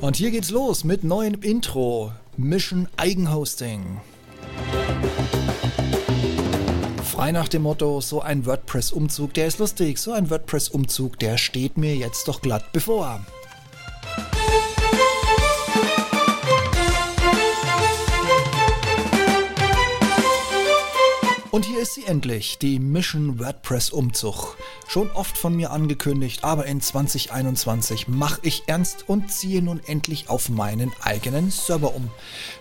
Und hier geht's los mit neuem Intro. Mission Eigenhosting. Frei nach dem Motto, so ein WordPress-Umzug, der ist lustig, so ein WordPress-Umzug, der steht mir jetzt doch glatt bevor. Und hier ist sie endlich, die Mission WordPress Umzug. Schon oft von mir angekündigt, aber in 2021 mache ich ernst und ziehe nun endlich auf meinen eigenen Server um.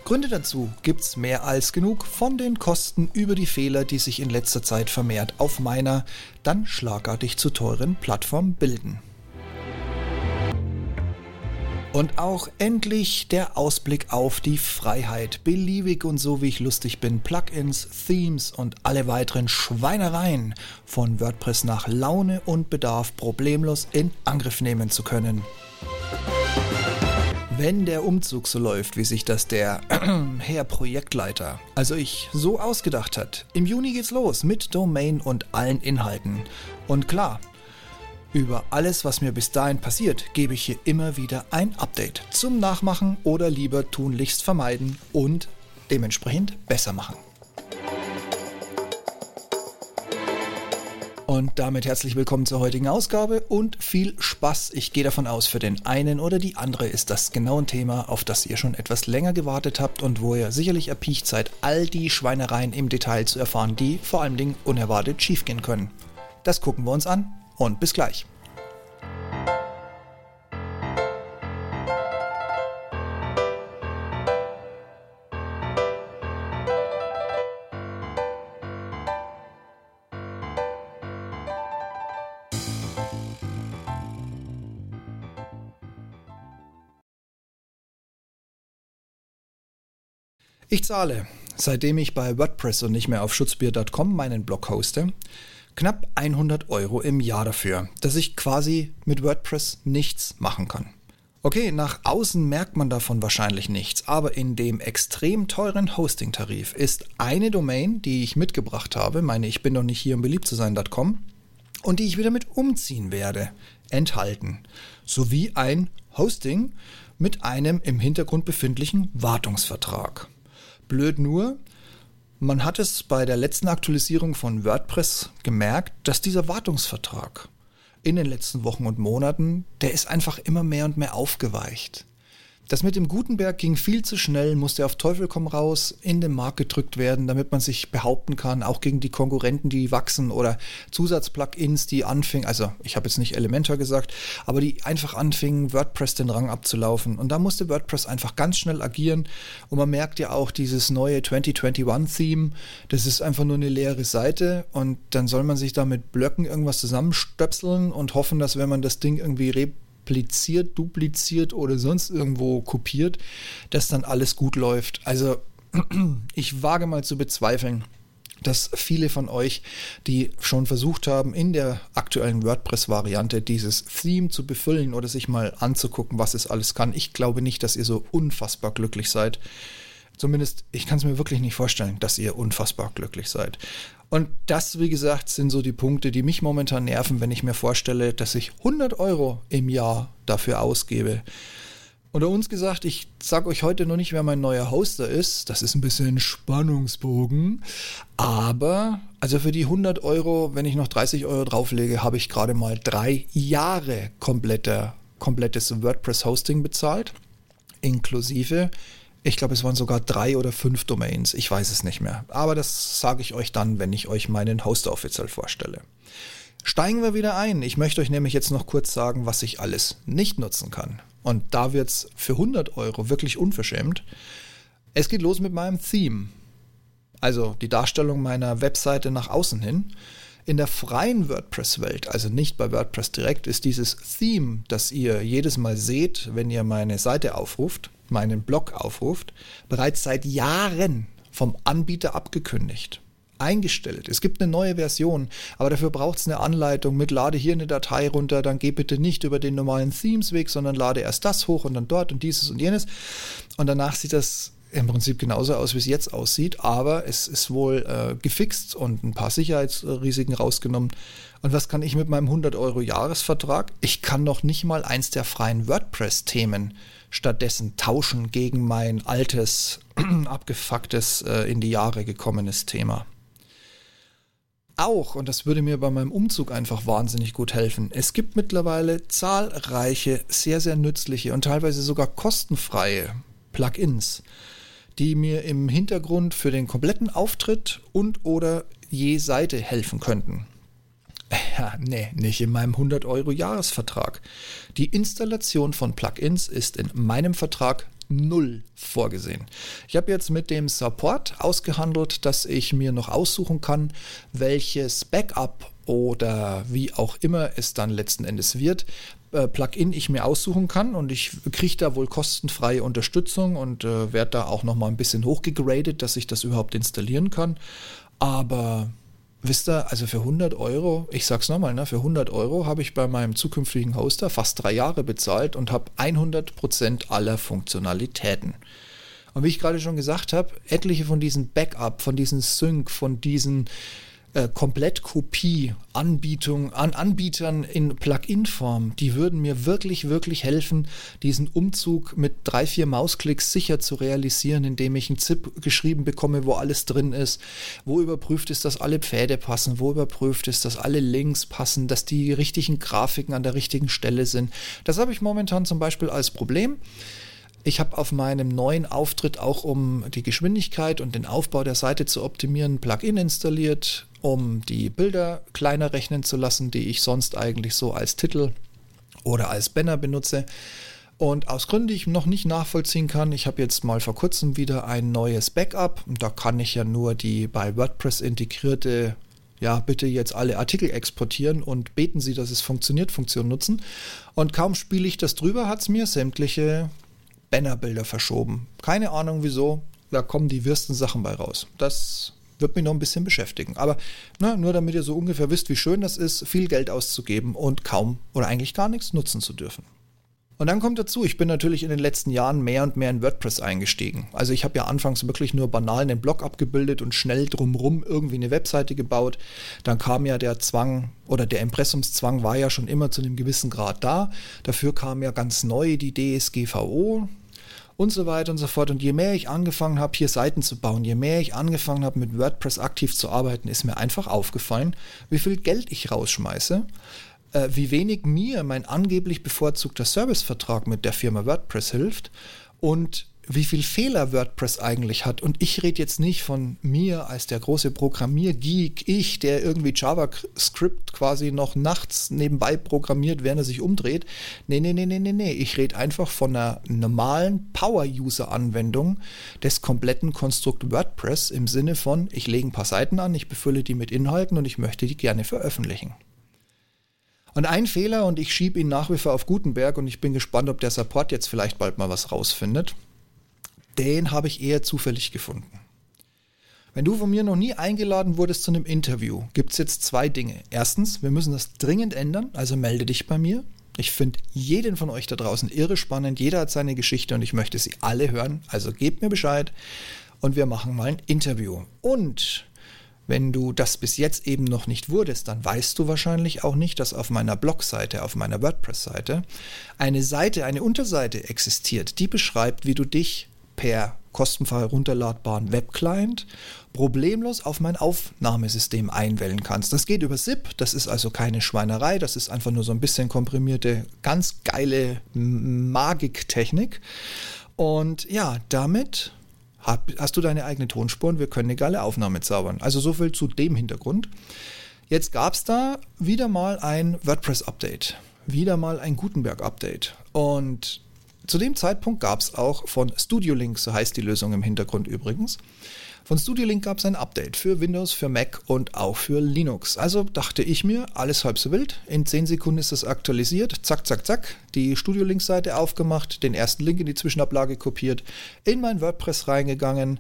Gründe dazu gibt's mehr als genug, von den Kosten über die Fehler, die sich in letzter Zeit vermehrt auf meiner dann schlagartig zu teuren Plattform bilden. Und auch endlich der Ausblick auf die Freiheit. Beliebig und so wie ich lustig bin, Plugins, Themes und alle weiteren Schweinereien von WordPress nach Laune und Bedarf problemlos in Angriff nehmen zu können. Wenn der Umzug so läuft, wie sich das der Herr Projektleiter, also ich, so ausgedacht hat, im Juni geht's los mit Domain und allen Inhalten. Und klar, über alles, was mir bis dahin passiert, gebe ich hier immer wieder ein Update zum Nachmachen oder lieber tunlichst vermeiden und dementsprechend besser machen. Und damit herzlich willkommen zur heutigen Ausgabe und viel Spaß. Ich gehe davon aus, für den einen oder die andere ist das genau ein Thema, auf das ihr schon etwas länger gewartet habt und wo ihr sicherlich erpicht seid, all die Schweinereien im Detail zu erfahren, die vor allen Dingen unerwartet schiefgehen können. Das gucken wir uns an und bis gleich. Ich zahle, seitdem ich bei WordPress und nicht mehr auf schutzbier.com meinen Blog hoste, knapp 100 Euro im Jahr dafür, dass ich quasi mit WordPress nichts machen kann. Okay, nach außen merkt man davon wahrscheinlich nichts, aber in dem extrem teuren Hosting-Tarif ist eine Domain, die ich mitgebracht habe, meine ich bin noch nicht hier um beliebt zu sein.com, und die ich wieder mit umziehen werde, enthalten, sowie ein Hosting mit einem im Hintergrund befindlichen Wartungsvertrag. Blöd nur, man hat es bei der letzten Aktualisierung von WordPress gemerkt, dass dieser Wartungsvertrag in den letzten Wochen und Monaten, der ist einfach immer mehr und mehr aufgeweicht. Das mit dem Gutenberg ging viel zu schnell, musste auf Teufel komm raus in den Markt gedrückt werden, damit man sich behaupten kann, auch gegen die Konkurrenten, die wachsen oder Zusatzplugins, die anfingen, also ich habe jetzt nicht Elementor gesagt, aber die einfach anfingen, WordPress den Rang abzulaufen. Und da musste WordPress einfach ganz schnell agieren. Und man merkt ja auch dieses neue 2021-Theme, das ist einfach nur eine leere Seite und dann soll man sich da mit Blöcken irgendwas zusammenstöpseln und hoffen, dass wenn man das Ding irgendwie repliziert, dupliziert oder sonst irgendwo kopiert, dass dann alles gut läuft. Also ich wage mal zu bezweifeln, dass viele von euch, die schon versucht haben, in der aktuellen WordPress-Variante dieses Theme zu befüllen oder sich mal anzugucken, was es alles kann, ich glaube nicht, dass ihr so unfassbar glücklich seid. Zumindest, ich kann es mir wirklich nicht vorstellen, dass ihr unfassbar glücklich seid. Und das, wie gesagt, sind so die Punkte, die mich momentan nerven, wenn ich mir vorstelle, dass ich 100 Euro im Jahr dafür ausgebe. Unter uns gesagt, ich sage euch heute noch nicht, wer mein neuer Hoster ist. Das ist ein bisschen Spannungsbogen. Aber, also für die 100 Euro, wenn ich noch 30 Euro drauflege, habe ich gerade mal drei Jahre kompletter, komplettes WordPress-Hosting bezahlt. Inklusive ich glaube, es waren sogar drei oder fünf Domains. Ich weiß es nicht mehr. Aber das sage ich euch dann, wenn ich euch meinen Hoster offiziell vorstelle. Steigen wir wieder ein. Ich möchte euch nämlich jetzt noch kurz sagen, was ich alles nicht nutzen kann. Und da wird es für 100 Euro wirklich unverschämt. Es geht los mit meinem Theme. Also die Darstellung meiner Webseite nach außen hin. In der freien WordPress-Welt, also nicht bei WordPress direkt, ist dieses Theme, das ihr jedes Mal seht, wenn ihr meine Seite aufruft, meinen Blog aufruft, bereits seit Jahren vom Anbieter abgekündigt. Eingestellt. Es gibt eine neue Version, aber dafür braucht es eine Anleitung mit lade hier eine Datei runter, dann geh bitte nicht über den normalen Themes-Weg, sondern lade erst das hoch und dann dort und dieses und jenes. Und danach sieht das im Prinzip genauso aus, wie es jetzt aussieht, aber es ist wohl äh, gefixt und ein paar Sicherheitsrisiken rausgenommen. Und was kann ich mit meinem 100 Euro Jahresvertrag? Ich kann noch nicht mal eins der freien WordPress-Themen stattdessen tauschen gegen mein altes, abgefucktes, äh, in die Jahre gekommenes Thema. Auch, und das würde mir bei meinem Umzug einfach wahnsinnig gut helfen, es gibt mittlerweile zahlreiche, sehr, sehr nützliche und teilweise sogar kostenfreie Plugins, die mir im Hintergrund für den kompletten Auftritt und oder je Seite helfen könnten. Ja, nee, nicht in meinem 100 Euro Jahresvertrag. Die Installation von Plugins ist in meinem Vertrag null vorgesehen. Ich habe jetzt mit dem Support ausgehandelt, dass ich mir noch aussuchen kann, welches Backup oder wie auch immer es dann letzten Endes wird, äh, Plugin ich mir aussuchen kann und ich kriege da wohl kostenfreie Unterstützung und äh, werde da auch noch mal ein bisschen hochgegradet, dass ich das überhaupt installieren kann. Aber Wisst ihr, also für 100 Euro, ich sag's nochmal, ne, für 100 Euro habe ich bei meinem zukünftigen Hoster fast drei Jahre bezahlt und habe 100% aller Funktionalitäten. Und wie ich gerade schon gesagt habe, etliche von diesen Backup, von diesen Sync, von diesen äh, Komplettkopie Anbietung an Anbietern in Plugin-Form, die würden mir wirklich, wirklich helfen, diesen Umzug mit drei, vier Mausklicks sicher zu realisieren, indem ich einen ZIP geschrieben bekomme, wo alles drin ist, wo überprüft ist, dass alle Pfäde passen, wo überprüft ist, dass alle Links passen, dass die richtigen Grafiken an der richtigen Stelle sind. Das habe ich momentan zum Beispiel als Problem. Ich habe auf meinem neuen Auftritt auch, um die Geschwindigkeit und den Aufbau der Seite zu optimieren, ein Plugin installiert, um die Bilder kleiner rechnen zu lassen, die ich sonst eigentlich so als Titel oder als Banner benutze. Und aus Gründen, die ich noch nicht nachvollziehen kann, ich habe jetzt mal vor kurzem wieder ein neues Backup. Und da kann ich ja nur die bei WordPress integrierte, ja, bitte jetzt alle Artikel exportieren und beten Sie, dass es funktioniert, Funktion nutzen. Und kaum spiele ich das drüber, hat es mir sämtliche Bannerbilder verschoben. Keine Ahnung wieso, da kommen die wirsten Sachen bei raus. Das wird mich noch ein bisschen beschäftigen. Aber na, nur damit ihr so ungefähr wisst, wie schön das ist, viel Geld auszugeben und kaum oder eigentlich gar nichts nutzen zu dürfen. Und dann kommt dazu, ich bin natürlich in den letzten Jahren mehr und mehr in WordPress eingestiegen. Also ich habe ja anfangs wirklich nur banal einen Blog abgebildet und schnell drumrum irgendwie eine Webseite gebaut. Dann kam ja der Zwang oder der Impressumszwang war ja schon immer zu einem gewissen Grad da. Dafür kam ja ganz neu die DSGVO, und so weiter und so fort. Und je mehr ich angefangen habe, hier Seiten zu bauen, je mehr ich angefangen habe, mit WordPress aktiv zu arbeiten, ist mir einfach aufgefallen, wie viel Geld ich rausschmeiße, äh, wie wenig mir mein angeblich bevorzugter Servicevertrag mit der Firma WordPress hilft und wie viel Fehler WordPress eigentlich hat. Und ich rede jetzt nicht von mir als der große Programmiergeek, ich, der irgendwie JavaScript quasi noch nachts nebenbei programmiert, während er sich umdreht. Nee, nee, nee, nee, nee, nee. Ich rede einfach von einer normalen Power-User-Anwendung des kompletten Konstrukt WordPress im Sinne von, ich lege ein paar Seiten an, ich befülle die mit Inhalten und ich möchte die gerne veröffentlichen. Und ein Fehler, und ich schiebe ihn nach wie vor auf Gutenberg und ich bin gespannt, ob der Support jetzt vielleicht bald mal was rausfindet den habe ich eher zufällig gefunden. Wenn du von mir noch nie eingeladen wurdest zu einem Interview, gibt es jetzt zwei Dinge. Erstens, wir müssen das dringend ändern, also melde dich bei mir. Ich finde jeden von euch da draußen irre spannend. Jeder hat seine Geschichte und ich möchte sie alle hören. Also gebt mir Bescheid und wir machen mal ein Interview. Und wenn du das bis jetzt eben noch nicht wurdest, dann weißt du wahrscheinlich auch nicht, dass auf meiner Blogseite, auf meiner WordPress-Seite, eine Seite, eine Unterseite existiert, die beschreibt, wie du dich per kostenfrei runterladbaren Webclient problemlos auf mein Aufnahmesystem einwählen kannst. Das geht über SIP, das ist also keine Schweinerei, das ist einfach nur so ein bisschen komprimierte, ganz geile Magiktechnik. Und ja, damit hast du deine eigene Tonspur und wir können eine geile Aufnahme zaubern. Also so viel zu dem Hintergrund. Jetzt gab es da wieder mal ein WordPress-Update, wieder mal ein Gutenberg-Update. Und zu dem Zeitpunkt gab es auch von Studio Link, so heißt die Lösung im Hintergrund übrigens, von Studio Link gab es ein Update für Windows, für Mac und auch für Linux. Also dachte ich mir, alles halb so wild. In 10 Sekunden ist es aktualisiert. Zack, zack, zack. Die Studio Link Seite aufgemacht, den ersten Link in die Zwischenablage kopiert, in mein WordPress reingegangen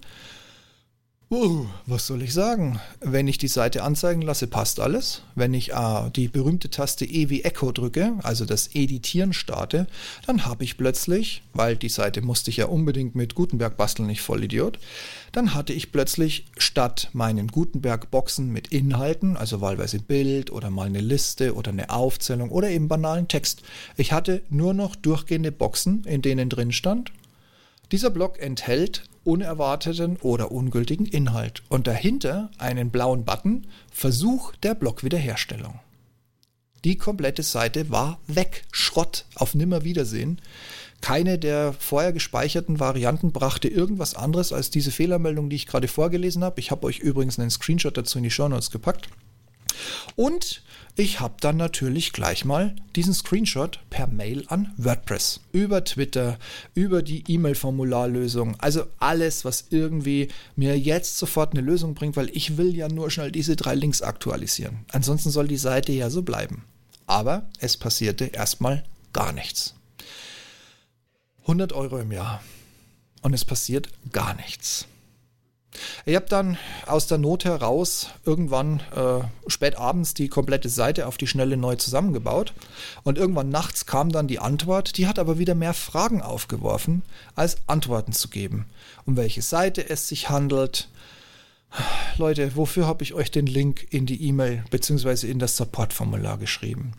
Uh, was soll ich sagen? Wenn ich die Seite anzeigen lasse, passt alles. Wenn ich äh, die berühmte Taste E wie Echo drücke, also das Editieren starte, dann habe ich plötzlich, weil die Seite musste ich ja unbedingt mit Gutenberg basteln, nicht Vollidiot, dann hatte ich plötzlich statt meinen Gutenberg-Boxen mit Inhalten, also wahlweise Bild oder mal eine Liste oder eine Aufzählung oder eben banalen Text, ich hatte nur noch durchgehende Boxen, in denen drin stand, dieser Block enthält unerwarteten oder ungültigen Inhalt und dahinter einen blauen Button Versuch der Blockwiederherstellung. Die komplette Seite war weg, Schrott, auf Nimmerwiedersehen. Keine der vorher gespeicherten Varianten brachte irgendwas anderes als diese Fehlermeldung, die ich gerade vorgelesen habe. Ich habe euch übrigens einen Screenshot dazu in die Show Notes gepackt. Und ich habe dann natürlich gleich mal diesen Screenshot per Mail an WordPress, über Twitter, über die E-Mail-Formularlösung, also alles, was irgendwie mir jetzt sofort eine Lösung bringt, weil ich will ja nur schnell diese drei Links aktualisieren. Ansonsten soll die Seite ja so bleiben. Aber es passierte erstmal gar nichts. 100 Euro im Jahr. Und es passiert gar nichts. Ich habe dann aus der Not heraus irgendwann äh, spät abends die komplette Seite auf die Schnelle neu zusammengebaut und irgendwann nachts kam dann die Antwort, die hat aber wieder mehr Fragen aufgeworfen, als Antworten zu geben. Um welche Seite es sich handelt. Leute, wofür habe ich euch den Link in die E-Mail bzw. in das Supportformular geschrieben?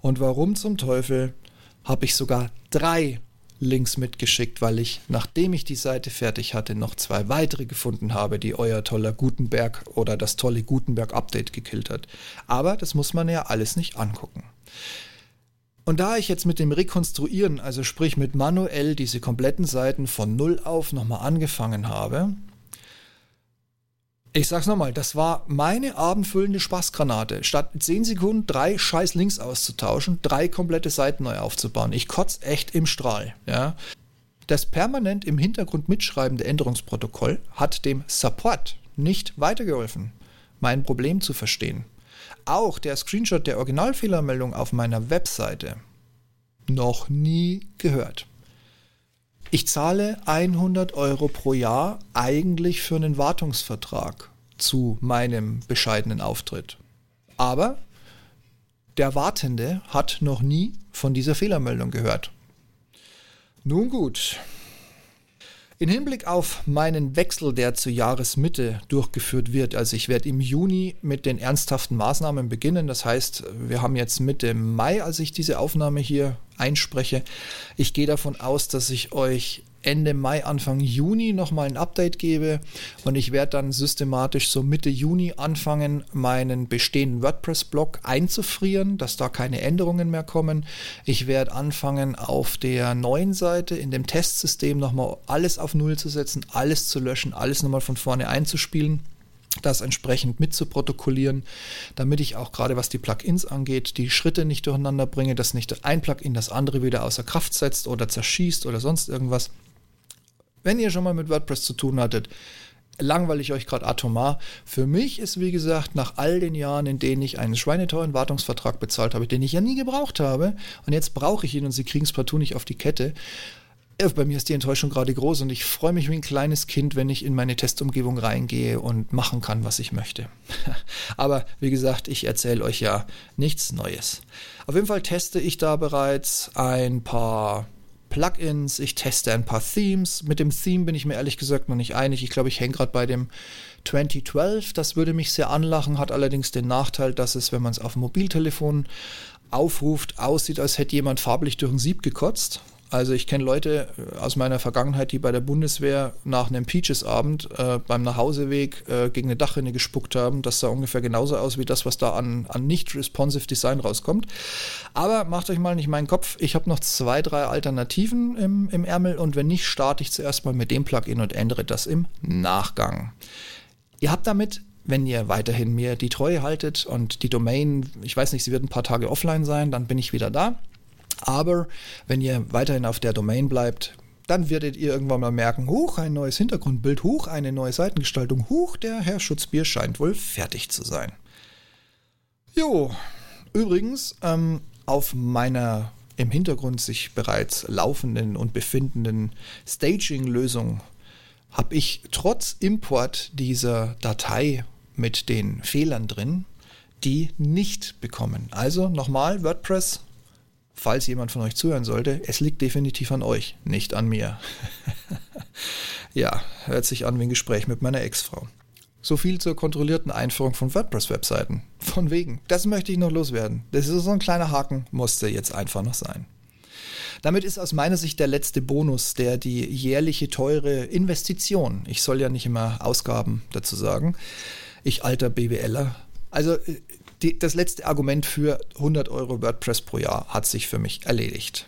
Und warum zum Teufel habe ich sogar drei Links mitgeschickt, weil ich, nachdem ich die Seite fertig hatte, noch zwei weitere gefunden habe, die euer toller Gutenberg oder das tolle Gutenberg-Update gekillt hat. Aber das muss man ja alles nicht angucken. Und da ich jetzt mit dem Rekonstruieren, also sprich mit manuell diese kompletten Seiten von Null auf nochmal angefangen habe, ich sag's nochmal, das war meine abendfüllende Spaßgranate. Statt 10 Sekunden drei scheiß Links auszutauschen, drei komplette Seiten neu aufzubauen. Ich kotz echt im Strahl, ja. Das permanent im Hintergrund mitschreibende Änderungsprotokoll hat dem Support nicht weitergeholfen, mein Problem zu verstehen. Auch der Screenshot der Originalfehlermeldung auf meiner Webseite noch nie gehört. Ich zahle 100 Euro pro Jahr eigentlich für einen Wartungsvertrag zu meinem bescheidenen Auftritt. Aber der Wartende hat noch nie von dieser Fehlermeldung gehört. Nun gut, in Hinblick auf meinen Wechsel, der zur Jahresmitte durchgeführt wird, also ich werde im Juni mit den ernsthaften Maßnahmen beginnen. Das heißt, wir haben jetzt Mitte Mai, als ich diese Aufnahme hier einspreche. Ich gehe davon aus, dass ich euch Ende Mai, Anfang Juni nochmal ein Update gebe und ich werde dann systematisch so Mitte Juni anfangen, meinen bestehenden WordPress-Blog einzufrieren, dass da keine Änderungen mehr kommen. Ich werde anfangen, auf der neuen Seite in dem Testsystem nochmal alles auf Null zu setzen, alles zu löschen, alles nochmal von vorne einzuspielen das entsprechend mitzuprotokollieren, damit ich auch gerade was die Plugins angeht, die Schritte nicht durcheinander bringe, dass nicht ein Plugin das andere wieder außer Kraft setzt oder zerschießt oder sonst irgendwas. Wenn ihr schon mal mit WordPress zu tun hattet, langweile ich euch gerade atomar. Für mich ist, wie gesagt, nach all den Jahren, in denen ich einen schweineteuren Wartungsvertrag bezahlt habe, den ich ja nie gebraucht habe, und jetzt brauche ich ihn und sie kriegen es partout nicht auf die Kette. Bei mir ist die Enttäuschung gerade groß und ich freue mich wie ein kleines Kind, wenn ich in meine Testumgebung reingehe und machen kann, was ich möchte. Aber wie gesagt, ich erzähle euch ja nichts Neues. Auf jeden Fall teste ich da bereits ein paar Plugins, ich teste ein paar Themes. Mit dem Theme bin ich mir ehrlich gesagt noch nicht einig. Ich glaube, ich hänge gerade bei dem 2012. Das würde mich sehr anlachen, hat allerdings den Nachteil, dass es, wenn man es auf dem Mobiltelefon aufruft, aussieht, als hätte jemand farblich durch ein Sieb gekotzt. Also ich kenne Leute äh, aus meiner Vergangenheit, die bei der Bundeswehr nach einem Peaches-Abend äh, beim Nachhauseweg äh, gegen eine Dachrinne gespuckt haben. Das sah ungefähr genauso aus wie das, was da an, an nicht-responsive Design rauskommt. Aber macht euch mal nicht meinen Kopf. Ich habe noch zwei, drei Alternativen im, im Ärmel und wenn nicht, starte ich zuerst mal mit dem Plugin und ändere das im Nachgang. Ihr habt damit wenn ihr weiterhin mir die Treue haltet und die Domain, ich weiß nicht, sie wird ein paar Tage offline sein, dann bin ich wieder da. Aber wenn ihr weiterhin auf der Domain bleibt, dann werdet ihr irgendwann mal merken, hoch, ein neues Hintergrundbild, hoch, eine neue Seitengestaltung, hoch, der Herr Schutzbier scheint wohl fertig zu sein. Jo, übrigens, ähm, auf meiner im Hintergrund sich bereits laufenden und befindenden Staging-Lösung habe ich trotz Import dieser Datei mit den Fehlern drin, die nicht bekommen. Also nochmal, WordPress, falls jemand von euch zuhören sollte, es liegt definitiv an euch, nicht an mir. ja, hört sich an wie ein Gespräch mit meiner Ex-Frau. So viel zur kontrollierten Einführung von WordPress-Webseiten. Von wegen. Das möchte ich noch loswerden. Das ist so ein kleiner Haken, musste jetzt einfach noch sein. Damit ist aus meiner Sicht der letzte Bonus, der die jährliche teure Investition, ich soll ja nicht immer Ausgaben dazu sagen, ich alter BWLer, also äh, die, das letzte Argument für 100 Euro WordPress pro Jahr hat sich für mich erledigt.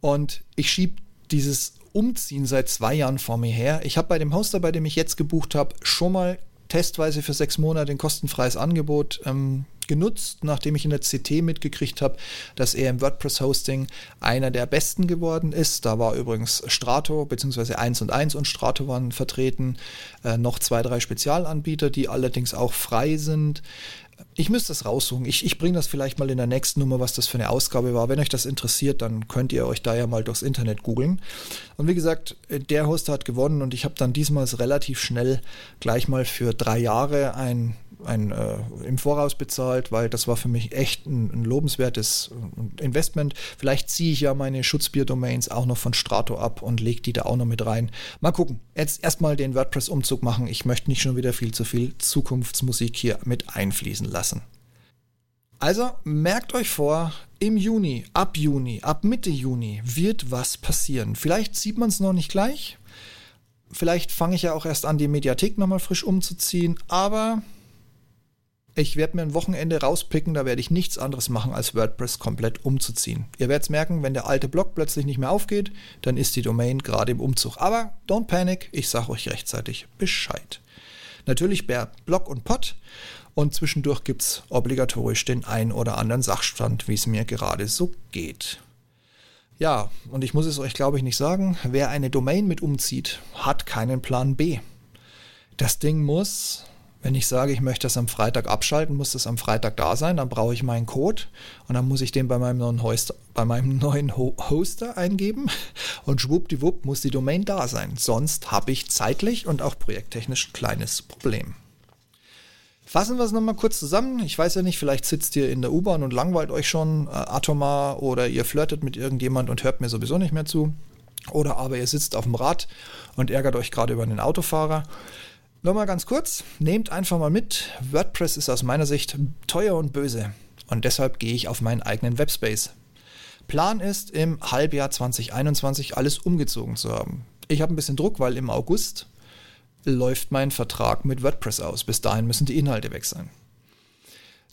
Und ich schiebe dieses Umziehen seit zwei Jahren vor mir her. Ich habe bei dem Hoster, bei dem ich jetzt gebucht habe, schon mal testweise für sechs Monate ein kostenfreies Angebot ähm, genutzt, nachdem ich in der CT mitgekriegt habe, dass er im WordPress-Hosting einer der besten geworden ist. Da war übrigens Strato bzw. 1 und 1 und Strato waren vertreten, äh, noch zwei, drei Spezialanbieter, die allerdings auch frei sind. Ich müsste das raussuchen. Ich, ich bringe das vielleicht mal in der nächsten Nummer, was das für eine Ausgabe war. Wenn euch das interessiert, dann könnt ihr euch da ja mal durchs Internet googeln. Und wie gesagt, der Hoster hat gewonnen und ich habe dann diesmal relativ schnell gleich mal für drei Jahre ein ein, äh, im Voraus bezahlt, weil das war für mich echt ein, ein lobenswertes äh, Investment. Vielleicht ziehe ich ja meine Schutzbier-Domains auch noch von Strato ab und lege die da auch noch mit rein. Mal gucken. Jetzt erstmal den WordPress-Umzug machen. Ich möchte nicht schon wieder viel zu viel Zukunftsmusik hier mit einfließen lassen. Also merkt euch vor, im Juni, ab Juni, ab Mitte Juni wird was passieren. Vielleicht sieht man es noch nicht gleich. Vielleicht fange ich ja auch erst an, die Mediathek nochmal frisch umzuziehen. Aber ich werde mir ein Wochenende rauspicken, da werde ich nichts anderes machen, als WordPress komplett umzuziehen. Ihr werdet es merken, wenn der alte Blog plötzlich nicht mehr aufgeht, dann ist die Domain gerade im Umzug. Aber don't panic, ich sage euch rechtzeitig Bescheid. Natürlich per Blog und Pod und zwischendurch gibt es obligatorisch den ein oder anderen Sachstand, wie es mir gerade so geht. Ja, und ich muss es euch, glaube ich, nicht sagen, wer eine Domain mit umzieht, hat keinen Plan B. Das Ding muss wenn ich sage, ich möchte das am Freitag abschalten, muss das am Freitag da sein, dann brauche ich meinen Code und dann muss ich den bei meinem neuen Hoster, bei meinem neuen Hoster eingeben und schwuppdiwupp muss die Domain da sein. Sonst habe ich zeitlich und auch projekttechnisch ein kleines Problem. Fassen wir es nochmal kurz zusammen. Ich weiß ja nicht, vielleicht sitzt ihr in der U-Bahn und langweilt euch schon äh, atomar oder ihr flirtet mit irgendjemand und hört mir sowieso nicht mehr zu. Oder aber ihr sitzt auf dem Rad und ärgert euch gerade über einen Autofahrer. Nochmal ganz kurz, nehmt einfach mal mit, WordPress ist aus meiner Sicht teuer und böse und deshalb gehe ich auf meinen eigenen Webspace. Plan ist, im Halbjahr 2021 alles umgezogen zu haben. Ich habe ein bisschen Druck, weil im August läuft mein Vertrag mit WordPress aus. Bis dahin müssen die Inhalte weg sein.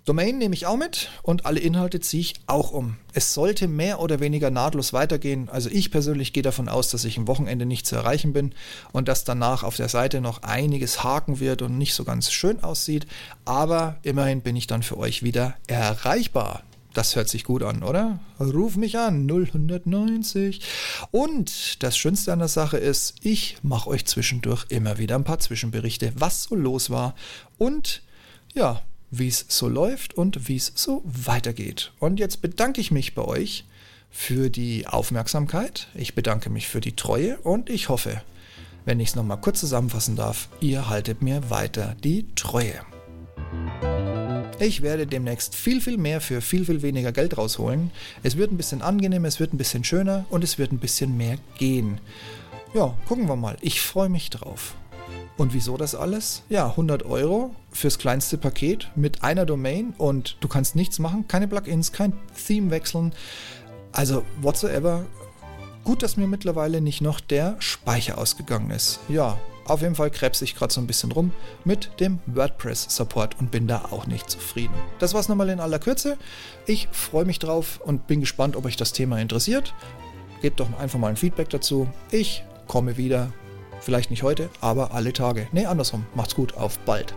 Domain nehme ich auch mit und alle Inhalte ziehe ich auch um. Es sollte mehr oder weniger nahtlos weitergehen. Also ich persönlich gehe davon aus, dass ich am Wochenende nicht zu erreichen bin und dass danach auf der Seite noch einiges haken wird und nicht so ganz schön aussieht. Aber immerhin bin ich dann für euch wieder erreichbar. Das hört sich gut an, oder? Ruf mich an, 090. Und das Schönste an der Sache ist, ich mache euch zwischendurch immer wieder ein paar Zwischenberichte, was so los war. Und ja, wie es so läuft und wie es so weitergeht. Und jetzt bedanke ich mich bei euch für die Aufmerksamkeit. Ich bedanke mich für die Treue und ich hoffe, wenn ich es nochmal kurz zusammenfassen darf, ihr haltet mir weiter die Treue. Ich werde demnächst viel, viel mehr für viel, viel weniger Geld rausholen. Es wird ein bisschen angenehmer, es wird ein bisschen schöner und es wird ein bisschen mehr gehen. Ja, gucken wir mal. Ich freue mich drauf. Und wieso das alles? Ja, 100 Euro fürs kleinste Paket mit einer Domain und du kannst nichts machen, keine Plugins, kein Theme wechseln. Also, whatsoever. Gut, dass mir mittlerweile nicht noch der Speicher ausgegangen ist. Ja, auf jeden Fall krebs ich gerade so ein bisschen rum mit dem WordPress-Support und bin da auch nicht zufrieden. Das war's nochmal in aller Kürze. Ich freue mich drauf und bin gespannt, ob euch das Thema interessiert. Gebt doch einfach mal ein Feedback dazu. Ich komme wieder Vielleicht nicht heute, aber alle Tage. Nee, andersrum. Macht's gut. Auf bald.